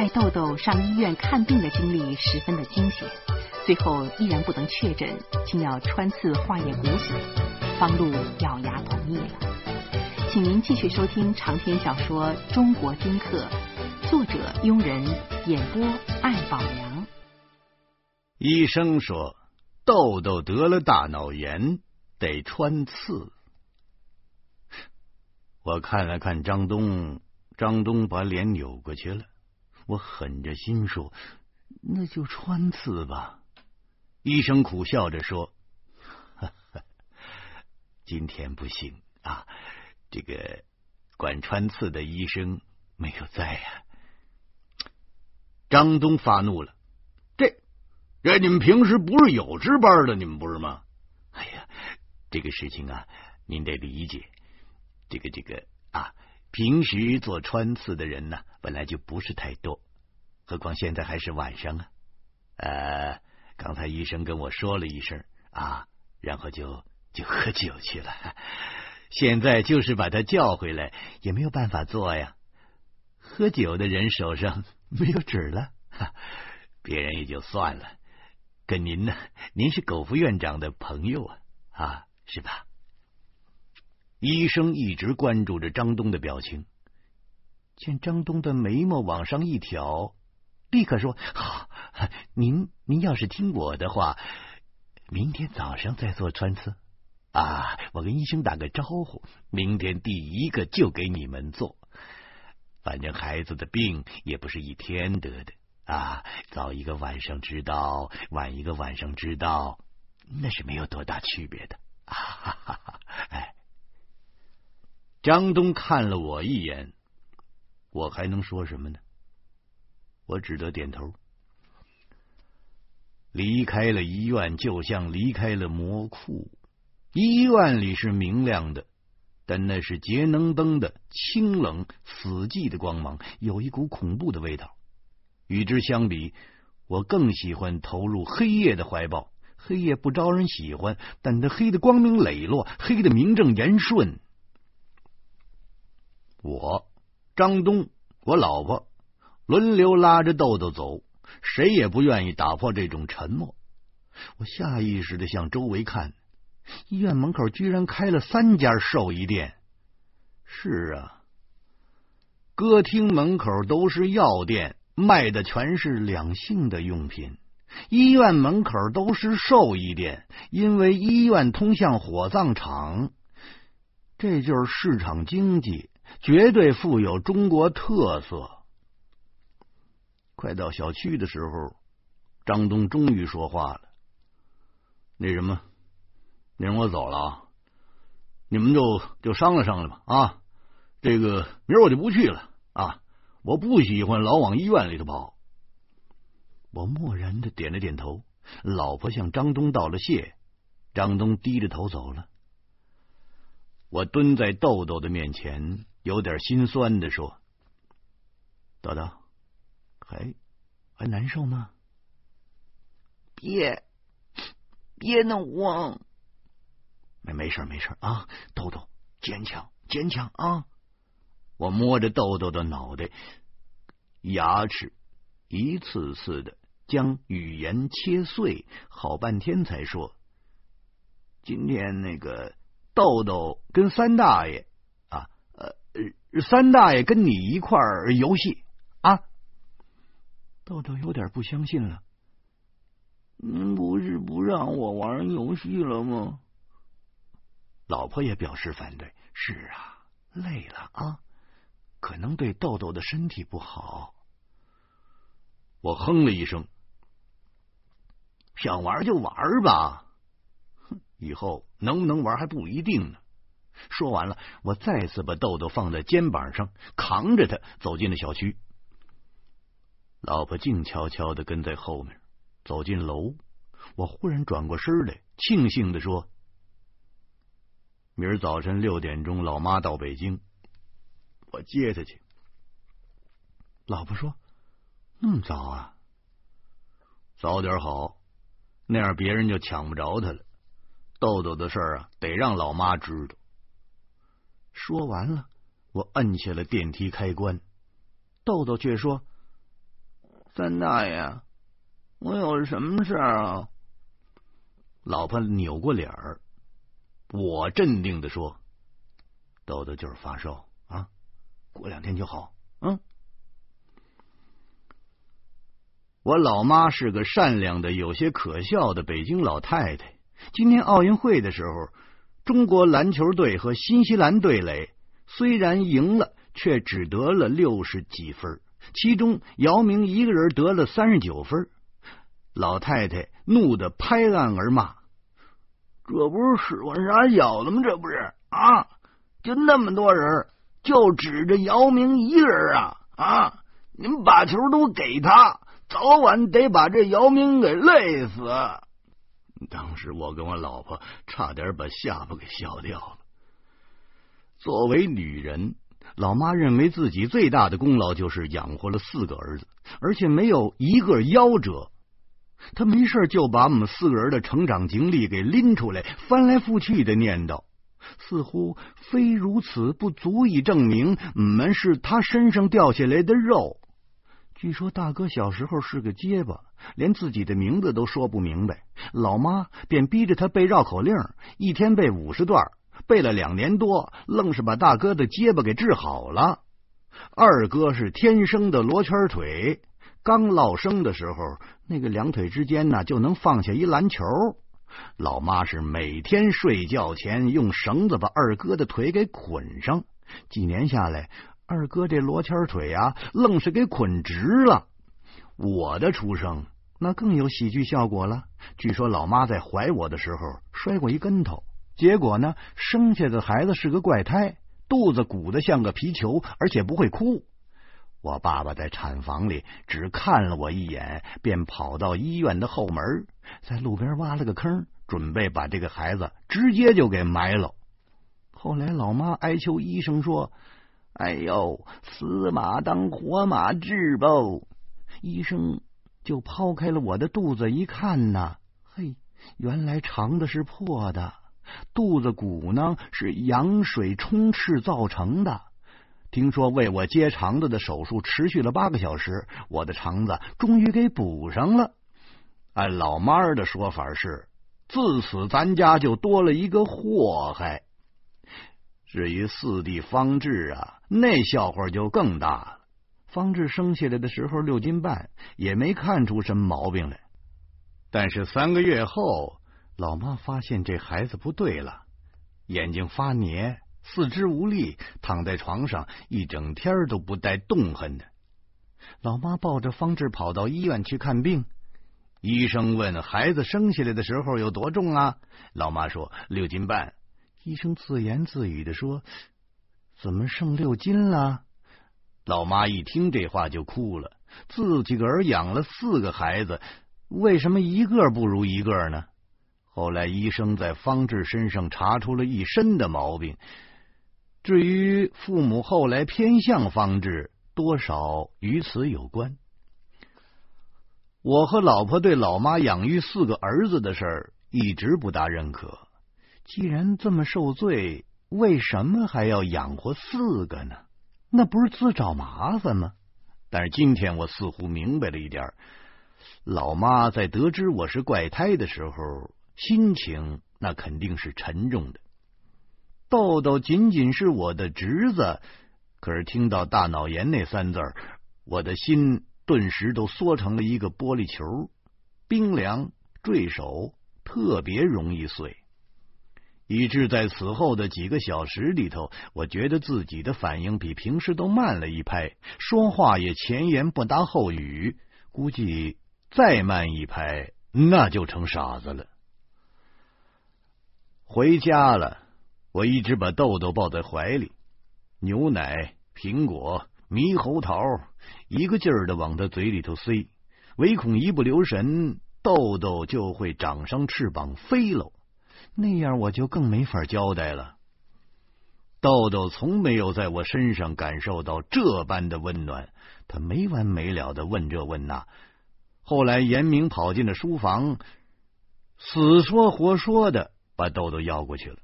带豆豆上医院看病的经历十分的惊险，最后依然不能确诊，竟要穿刺化验骨髓，方露咬牙同意了。请您继续收听长篇小说《中国丁克》，作者庸人，演播艾宝良。医生说豆豆得了大脑炎，得穿刺。我看了看张东，张东把脸扭过去了。我狠着心说：“那就穿刺吧。”医生苦笑着说：“今天不行啊。”这个管穿刺的医生没有在呀！张东发怒了，这这你们平时不是有值班的，你们不是吗？哎呀，这个事情啊，您得理解。这个这个啊，平时做穿刺的人呢，本来就不是太多，何况现在还是晚上啊。呃，刚才医生跟我说了一声啊，然后就就喝酒去了。现在就是把他叫回来，也没有办法做呀。喝酒的人手上没有纸了，别人也就算了。可您呢？您是苟副院长的朋友啊，啊，是吧？医生一直关注着张东的表情，见张东的眉毛往上一挑，立刻说：“好，您您要是听我的话，明天早上再做穿刺。”啊！我跟医生打个招呼，明天第一个就给你们做。反正孩子的病也不是一天得的啊，早一个晚上知道，晚一个晚上知道，那是没有多大区别的。哈哈哈！哎，张东看了我一眼，我还能说什么呢？我只得点头。离开了医院，就像离开了魔窟。医院里是明亮的，但那是节能灯的清冷死寂的光芒，有一股恐怖的味道。与之相比，我更喜欢投入黑夜的怀抱。黑夜不招人喜欢，但它黑的光明磊落，黑的名正言顺。我张东，我老婆轮流拉着豆豆走，谁也不愿意打破这种沉默。我下意识的向周围看。医院门口居然开了三家兽医店。是啊，歌厅门口都是药店，卖的全是两性的用品；医院门口都是兽医店，因为医院通向火葬场。这就是市场经济，绝对富有中国特色。快到小区的时候，张东终于说话了：“那什么。”明儿我走了啊，你们就就商量商量吧啊！这个明儿我就不去了啊！我不喜欢老往医院里头跑。我漠然的点了点头。老婆向张东道了谢，张东低着头走了。我蹲在豆豆的面前，有点心酸的说：“豆豆，还还难受呢？别别弄我。”没没事没事啊，豆豆坚强坚强啊！我摸着豆豆的脑袋，牙齿一次次的将语言切碎，好半天才说：“今天那个豆豆跟三大爷啊，呃，三大爷跟你一块儿游戏啊。”豆豆有点不相信了：“您不是不让我玩游戏了吗？”老婆也表示反对。是啊，累了啊，可能对豆豆的身体不好。我哼了一声，想玩就玩吧，哼以后能不能玩还不一定呢。说完了，我再次把豆豆放在肩膀上，扛着他走进了小区。老婆静悄悄的跟在后面，走进楼。我忽然转过身来，庆幸的说。明儿早晨六点钟，老妈到北京，我接她去。老婆说：“那么早啊？早点好，那样别人就抢不着她了。豆豆的事儿啊，得让老妈知道。”说完了，我摁下了电梯开关。豆豆却说：“三大爷，我有什么事儿啊？老婆扭过脸儿，我镇定的说：“豆豆就是发烧啊，过两天就好。”嗯。我老妈是个善良的、有些可笑的北京老太太。今年奥运会的时候，中国篮球队和新西兰队垒虽然赢了，却只得了六十几分，其中姚明一个人得了三十九分。老太太怒得拍案而骂：“这不是使唤傻小子吗？这不是啊？就那么多人，就指着姚明一个人啊啊！你们把球都给他！”早晚得把这姚明给累死！当时我跟我老婆差点把下巴给笑掉了。作为女人，老妈认为自己最大的功劳就是养活了四个儿子，而且没有一个夭折。她没事就把我们四个人的成长经历给拎出来，翻来覆去的念叨，似乎非如此不足以证明我们是他身上掉下来的肉。据说大哥小时候是个结巴，连自己的名字都说不明白。老妈便逼着他背绕口令，一天背五十段，背了两年多，愣是把大哥的结巴给治好了。二哥是天生的罗圈腿，刚落生的时候，那个两腿之间呢就能放下一篮球。老妈是每天睡觉前用绳子把二哥的腿给捆上，几年下来。二哥这罗圈腿啊，愣是给捆直了。我的出生那更有喜剧效果了。据说老妈在怀我的时候摔过一跟头，结果呢，生下的孩子是个怪胎，肚子鼓得像个皮球，而且不会哭。我爸爸在产房里只看了我一眼，便跑到医院的后门，在路边挖了个坑，准备把这个孩子直接就给埋了。后来老妈哀求医生说。哎呦，死马当活马治吧！医生就剖开了我的肚子一看呐，嘿，原来肠子是破的，肚子鼓呢是羊水充斥造成的。听说为我接肠子的手术持续了八个小时，我的肠子终于给补上了。按老妈儿的说法是，自此咱家就多了一个祸害。至于四弟方志啊，那笑话就更大了。方志生下来的时候六斤半，也没看出什么毛病来。但是三个月后，老妈发现这孩子不对了，眼睛发黏，四肢无力，躺在床上一整天都不带动弹的。老妈抱着方志跑到医院去看病，医生问孩子生下来的时候有多重啊？老妈说六斤半。医生自言自语的说：“怎么剩六斤了？”老妈一听这话就哭了。自己个儿养了四个孩子，为什么一个不如一个呢？后来医生在方志身上查出了一身的毛病。至于父母后来偏向方志，多少与此有关。我和老婆对老妈养育四个儿子的事儿一直不大认可。既然这么受罪，为什么还要养活四个呢？那不是自找麻烦吗？但是今天我似乎明白了一点：老妈在得知我是怪胎的时候，心情那肯定是沉重的。豆豆仅仅是我的侄子，可是听到大脑炎那三字儿，我的心顿时都缩成了一个玻璃球，冰凉坠手，特别容易碎。以致在此后的几个小时里头，我觉得自己的反应比平时都慢了一拍，说话也前言不搭后语，估计再慢一拍，那就成傻子了。回家了，我一直把豆豆抱在怀里，牛奶、苹果、猕猴桃，一个劲儿的往他嘴里头塞，唯恐一不留神，豆豆就会长上翅膀飞喽。那样我就更没法交代了。豆豆从没有在我身上感受到这般的温暖，他没完没了的问这问那。后来严明跑进了书房，死说活说的把豆豆要过去了。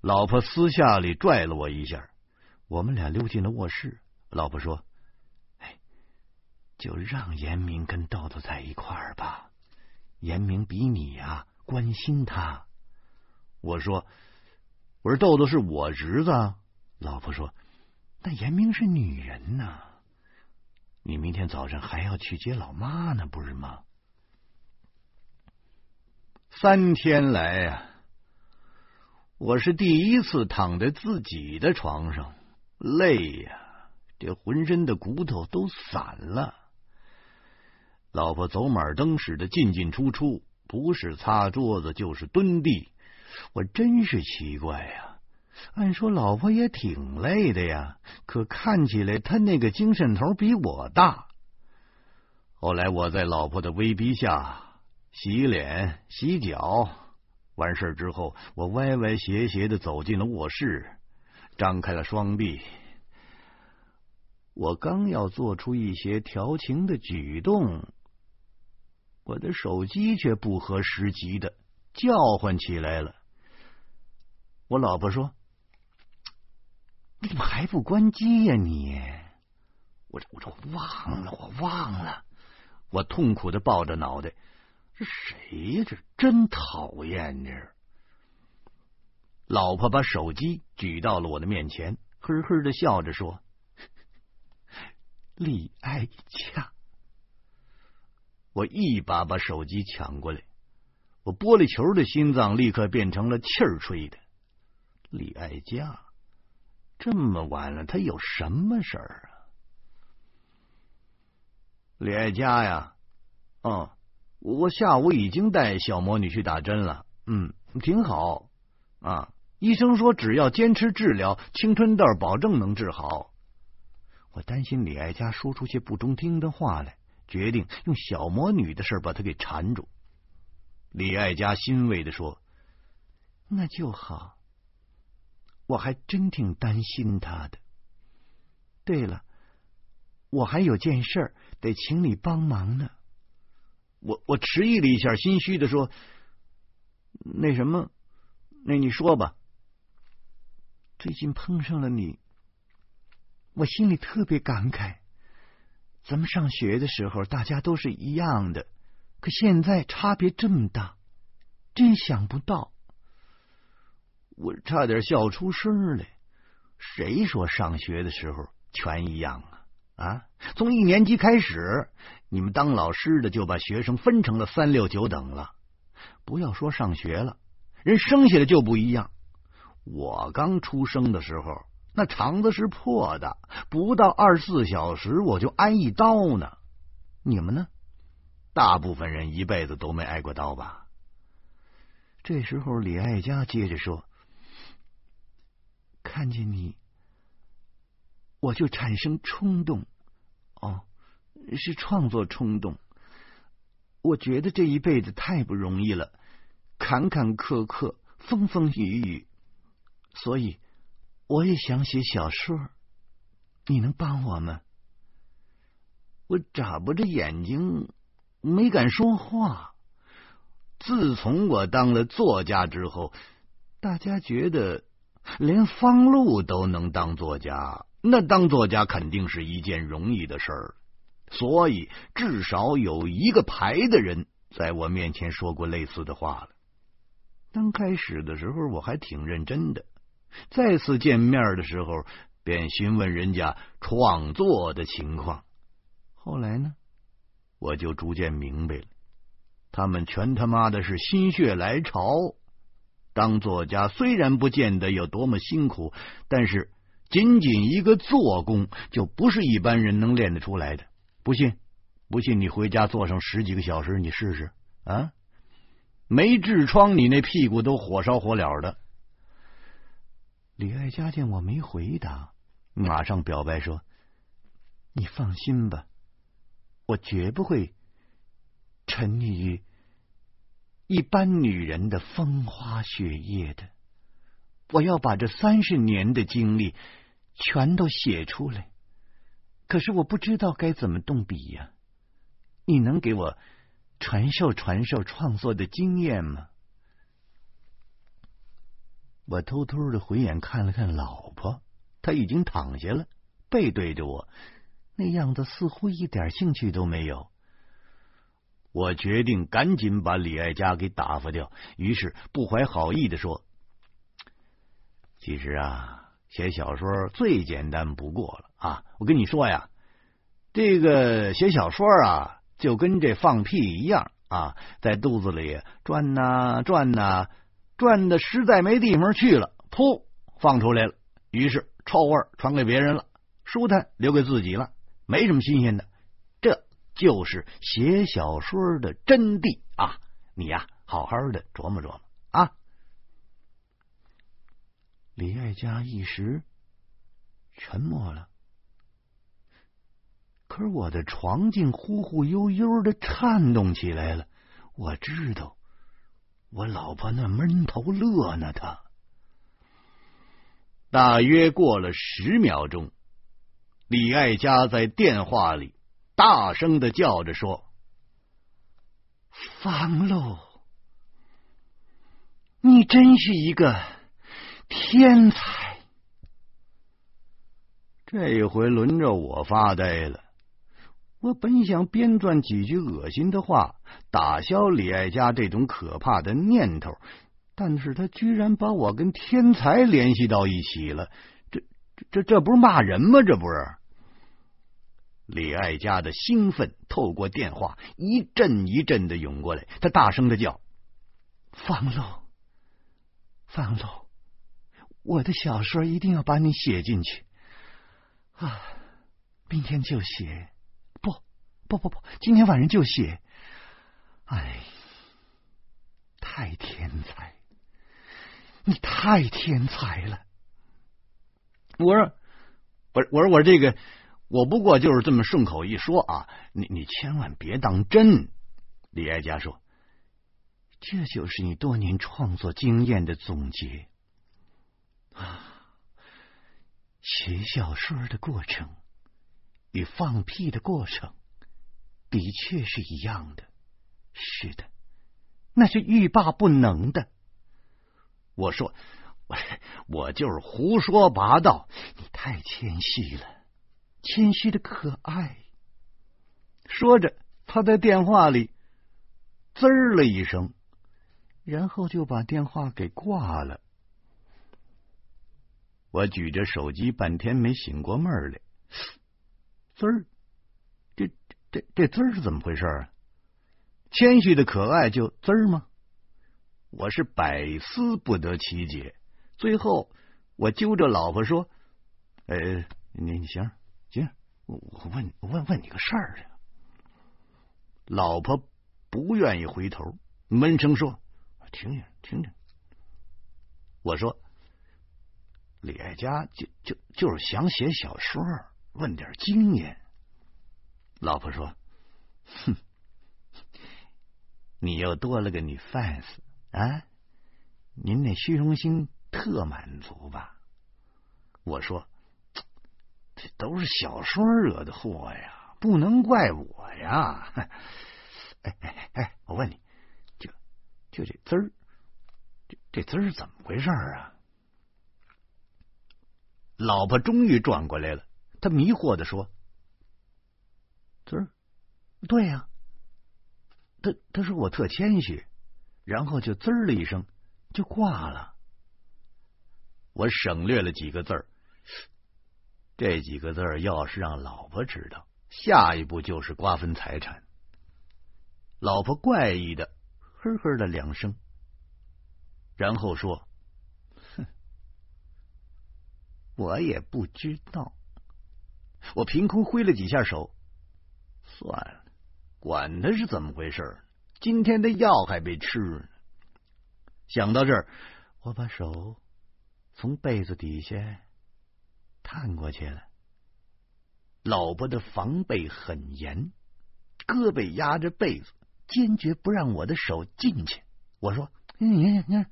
老婆私下里拽了我一下，我们俩溜进了卧室。老婆说：“哎，就让严明跟豆豆在一块儿吧。严明比你呀关心他。我说：“我说豆豆是我侄子。”老婆说：“那严明是女人呢。你明天早上还要去接老妈呢，不是吗？”三天来呀，我是第一次躺在自己的床上，累呀，这浑身的骨头都散了。老婆走马灯似的进进出出，不是擦桌子就是蹲地，我真是奇怪呀。按说老婆也挺累的呀，可看起来她那个精神头比我大。后来我在老婆的威逼下洗脸、洗脚，完事之后，我歪歪斜斜的走进了卧室，张开了双臂。我刚要做出一些调情的举动。我的手机却不合时宜的叫唤起来了。我老婆说：“你怎么还不关机呀？你！”我这我这忘了，我忘了。我痛苦的抱着脑袋，这谁呀？这真讨厌！这老婆把手机举到了我的面前，呵呵的笑着说：“李爱佳。”我一把把手机抢过来，我玻璃球的心脏立刻变成了气儿吹的。李爱佳，这么晚了，他有什么事儿啊？李爱佳呀，哦，我下午已经带小魔女去打针了，嗯，挺好啊。医生说只要坚持治疗，青春痘保证能治好。我担心李爱佳说出些不中听的话来。决定用小魔女的事把他给缠住。李爱佳欣慰的说：“那就好，我还真挺担心他的。对了，我还有件事得请你帮忙呢。”我我迟疑了一下，心虚的说：“那什么，那你说吧。最近碰上了你，我心里特别感慨。”咱们上学的时候，大家都是一样的，可现在差别这么大，真想不到。我差点笑出声来。谁说上学的时候全一样啊？啊，从一年级开始，你们当老师的就把学生分成了三六九等了。不要说上学了，人生下来就不一样。我刚出生的时候。那肠子是破的，不到二十四小时我就挨一刀呢。你们呢？大部分人一辈子都没挨过刀吧？这时候，李爱佳接着说：“看见你，我就产生冲动。哦，是创作冲动。我觉得这一辈子太不容易了，坎坎坷坷，风风雨雨，所以。”我也想写小说，你能帮我吗？我眨巴着眼睛，没敢说话。自从我当了作家之后，大家觉得连方路都能当作家，那当作家肯定是一件容易的事儿。所以至少有一个排的人在我面前说过类似的话了。刚开始的时候，我还挺认真的。再次见面的时候，便询问人家创作的情况。后来呢，我就逐渐明白了，他们全他妈的是心血来潮。当作家虽然不见得有多么辛苦，但是仅仅一个做工就不是一般人能练得出来的。不信，不信你回家坐上十几个小时，你试试啊！没痔疮，你那屁股都火烧火燎的。李爱佳见我没回答，马上表白说：“你放心吧，我绝不会沉溺于一般女人的风花雪月的。我要把这三十年的经历全都写出来。可是我不知道该怎么动笔呀，你能给我传授传授创作的经验吗？”我偷偷的回眼看了看老婆，她已经躺下了，背对着我，那样子似乎一点兴趣都没有。我决定赶紧把李爱佳给打发掉，于是不怀好意的说：“其实啊，写小说最简单不过了啊！我跟你说呀，这个写小说啊，就跟这放屁一样啊，在肚子里转呐转呐，转的实在没地方去了，噗，放出来了，于是臭味传给别人了，舒坦留给自己了，没什么新鲜的。”就是写小说的真谛啊！你呀，好好的琢磨琢磨啊！李爱佳一时沉默了，可是我的床竟忽忽悠悠的颤动起来了。我知道，我老婆那闷头乐呢。她大约过了十秒钟，李爱佳在电话里。大声的叫着说：“方露，你真是一个天才！”这回轮着我发呆了。我本想编撰几句恶心的话，打消李爱家这种可怕的念头，但是他居然把我跟天才联系到一起了。这、这、这不是骂人吗？这不是？李爱家的兴奋透过电话一阵一阵的涌过来，他大声的叫：“方露，方露，我的小说一定要把你写进去啊！明天就写，不，不，不，不，今天晚上就写。哎，太天才，你太天才了！我说，我，我说，我这个。”我不过就是这么顺口一说啊，你你千万别当真。李爱佳说：“这就是你多年创作经验的总结啊！写小说的过程与放屁的过程的确是一样的。是的，那是欲罢不能的。”我说：“我 我就是胡说八道，你太谦虚了。”谦虚的可爱，说着，他在电话里滋了一声，然后就把电话给挂了。我举着手机半天没醒过闷来，滋儿，这这这滋儿是怎么回事啊？谦虚的可爱就滋儿吗？我是百思不得其解。最后，我揪着老婆说：“呃，你你行。”行，我问问问你个事儿啊。老婆不愿意回头，闷声说：“听听听听。”我说：“李爱佳就就就是想写小说，问点经验。”老婆说：“哼，你又多了个女 fans 啊，您那虚荣心特满足吧？”我说。都是小说惹的祸呀，不能怪我呀！哎哎哎，我问你，就就这滋儿，这这滋儿怎么回事啊？老婆终于转过来了，她迷惑的说：“滋儿，对呀。”他他说我特谦虚，然后就滋儿了一声就挂了。我省略了几个字儿。这几个字要是让老婆知道，下一步就是瓜分财产。老婆怪异的呵呵的两声，然后说：“哼，我也不知道。”我凭空挥了几下手，算了，管他是怎么回事，今天的药还没吃呢。想到这儿，我把手从被子底下。探过去了，老婆的防备很严，胳膊压着被子，坚决不让我的手进去。我说：“你你你，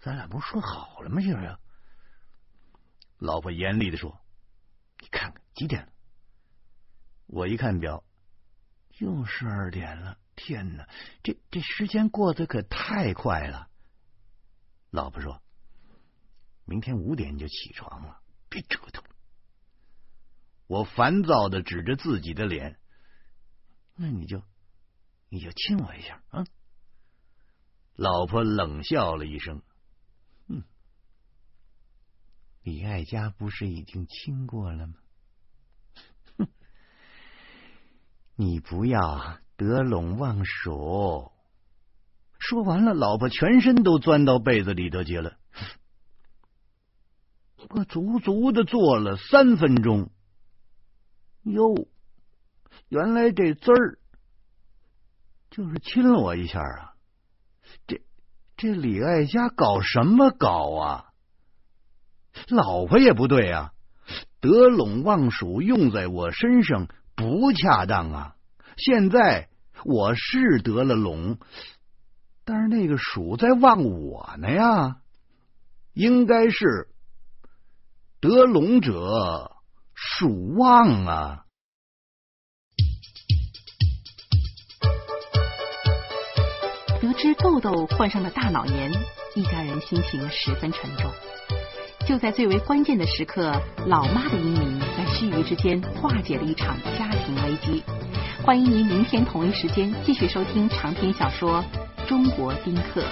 咱俩不是说好了吗？是不是？”老婆严厉的说：“你看看几点了？”我一看表，又十二点了。天哪，这这时间过得可太快了。老婆说：“明天五点就起床了。”别折腾！我烦躁的指着自己的脸：“那你就你就亲我一下啊！”老婆冷笑了一声：“嗯，李爱家不是已经亲过了吗？哼，你不要得陇望蜀。”说完了，老婆全身都钻到被子里头去了。我足足的坐了三分钟。哟，原来这字儿就是亲了我一下啊！这这李爱家搞什么搞啊？老婆也不对啊！得陇望蜀用在我身上不恰当啊！现在我是得了陇。但是那个蜀在望我呢呀，应该是得龙者鼠望啊。得知豆豆患上了大脑炎，一家人心情十分沉重。就在最为关键的时刻，老妈的英明在须臾之间化解了一场家庭危机。欢迎您明天同一时间继续收听长篇小说。中国宾客。